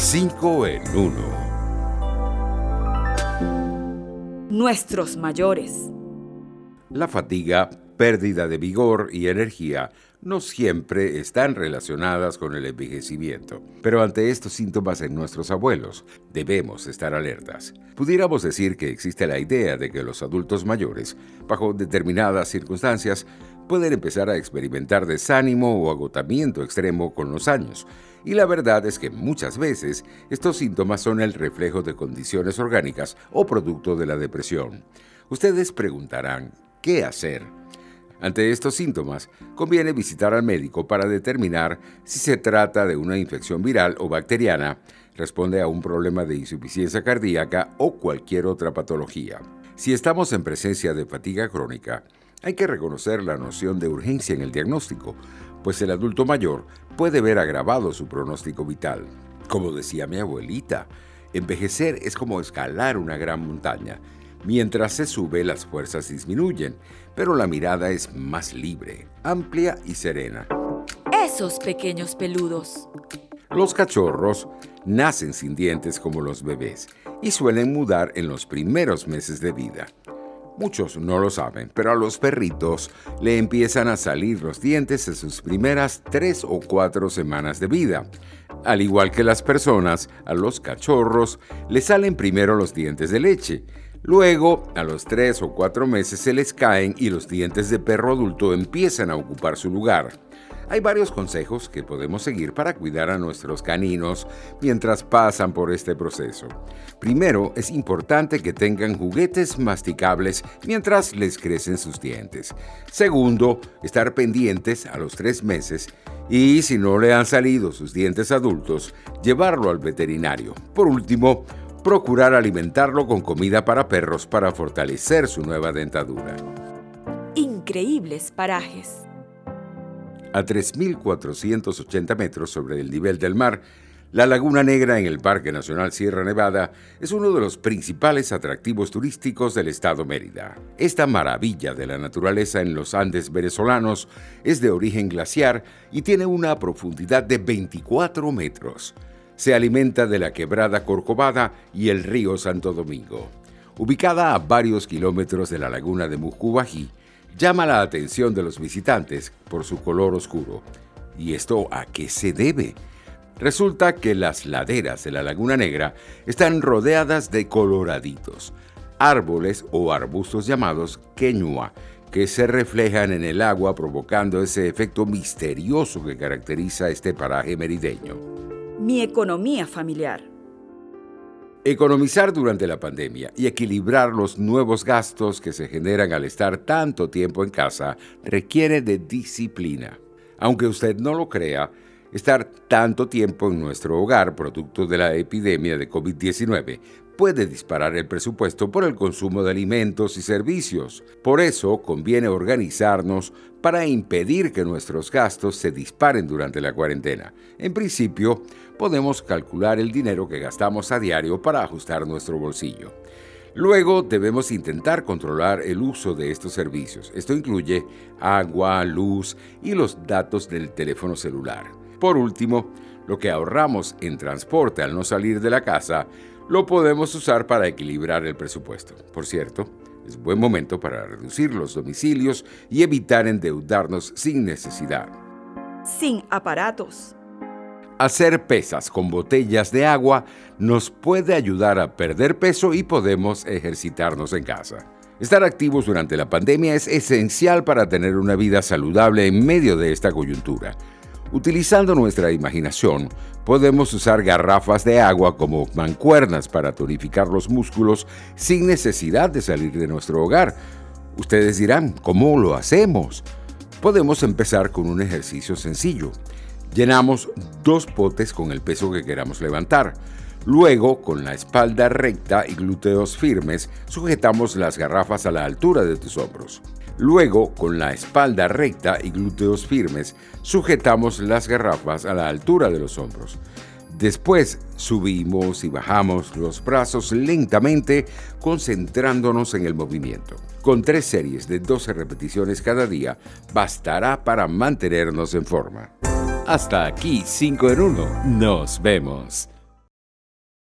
5 en 1. Nuestros mayores. La fatiga, pérdida de vigor y energía no siempre están relacionadas con el envejecimiento, pero ante estos síntomas en nuestros abuelos debemos estar alertas. Pudiéramos decir que existe la idea de que los adultos mayores, bajo determinadas circunstancias, pueden empezar a experimentar desánimo o agotamiento extremo con los años, y la verdad es que muchas veces estos síntomas son el reflejo de condiciones orgánicas o producto de la depresión. Ustedes preguntarán, ¿qué hacer? Ante estos síntomas, conviene visitar al médico para determinar si se trata de una infección viral o bacteriana, responde a un problema de insuficiencia cardíaca o cualquier otra patología. Si estamos en presencia de fatiga crónica, hay que reconocer la noción de urgencia en el diagnóstico, pues el adulto mayor puede ver agravado su pronóstico vital. Como decía mi abuelita, envejecer es como escalar una gran montaña Mientras se sube, las fuerzas disminuyen, pero la mirada es más libre, amplia y serena. Esos pequeños peludos. Los cachorros nacen sin dientes como los bebés y suelen mudar en los primeros meses de vida. Muchos no lo saben, pero a los perritos le empiezan a salir los dientes en sus primeras tres o cuatro semanas de vida. Al igual que las personas, a los cachorros le salen primero los dientes de leche Luego, a los tres o cuatro meses se les caen y los dientes de perro adulto empiezan a ocupar su lugar. Hay varios consejos que podemos seguir para cuidar a nuestros caninos mientras pasan por este proceso. Primero, es importante que tengan juguetes masticables mientras les crecen sus dientes. Segundo, estar pendientes a los tres meses y si no le han salido sus dientes adultos, llevarlo al veterinario. Por último, procurar alimentarlo con comida para perros para fortalecer su nueva dentadura. Increíbles parajes. A 3.480 metros sobre el nivel del mar, la Laguna Negra en el Parque Nacional Sierra Nevada es uno de los principales atractivos turísticos del estado Mérida. Esta maravilla de la naturaleza en los Andes venezolanos es de origen glaciar y tiene una profundidad de 24 metros se alimenta de la quebrada Corcovada y el río Santo Domingo. Ubicada a varios kilómetros de la laguna de Mucubají, llama la atención de los visitantes por su color oscuro. ¿Y esto a qué se debe? Resulta que las laderas de la Laguna Negra están rodeadas de coloraditos, árboles o arbustos llamados queñua, que se reflejan en el agua provocando ese efecto misterioso que caracteriza este paraje merideño mi economía familiar. Economizar durante la pandemia y equilibrar los nuevos gastos que se generan al estar tanto tiempo en casa requiere de disciplina. Aunque usted no lo crea, estar tanto tiempo en nuestro hogar producto de la epidemia de COVID-19 puede disparar el presupuesto por el consumo de alimentos y servicios. Por eso conviene organizarnos para impedir que nuestros gastos se disparen durante la cuarentena. En principio, podemos calcular el dinero que gastamos a diario para ajustar nuestro bolsillo. Luego debemos intentar controlar el uso de estos servicios. Esto incluye agua, luz y los datos del teléfono celular. Por último, lo que ahorramos en transporte al no salir de la casa lo podemos usar para equilibrar el presupuesto. Por cierto, es buen momento para reducir los domicilios y evitar endeudarnos sin necesidad. Sin aparatos. Hacer pesas con botellas de agua nos puede ayudar a perder peso y podemos ejercitarnos en casa. Estar activos durante la pandemia es esencial para tener una vida saludable en medio de esta coyuntura. Utilizando nuestra imaginación, podemos usar garrafas de agua como mancuernas para tonificar los músculos sin necesidad de salir de nuestro hogar. Ustedes dirán, ¿cómo lo hacemos? Podemos empezar con un ejercicio sencillo. Llenamos dos potes con el peso que queramos levantar. Luego, con la espalda recta y glúteos firmes, sujetamos las garrafas a la altura de tus hombros. Luego, con la espalda recta y glúteos firmes, sujetamos las garrafas a la altura de los hombros. Después subimos y bajamos los brazos lentamente, concentrándonos en el movimiento. Con tres series de 12 repeticiones cada día, bastará para mantenernos en forma. Hasta aquí 5 en 1. Nos vemos.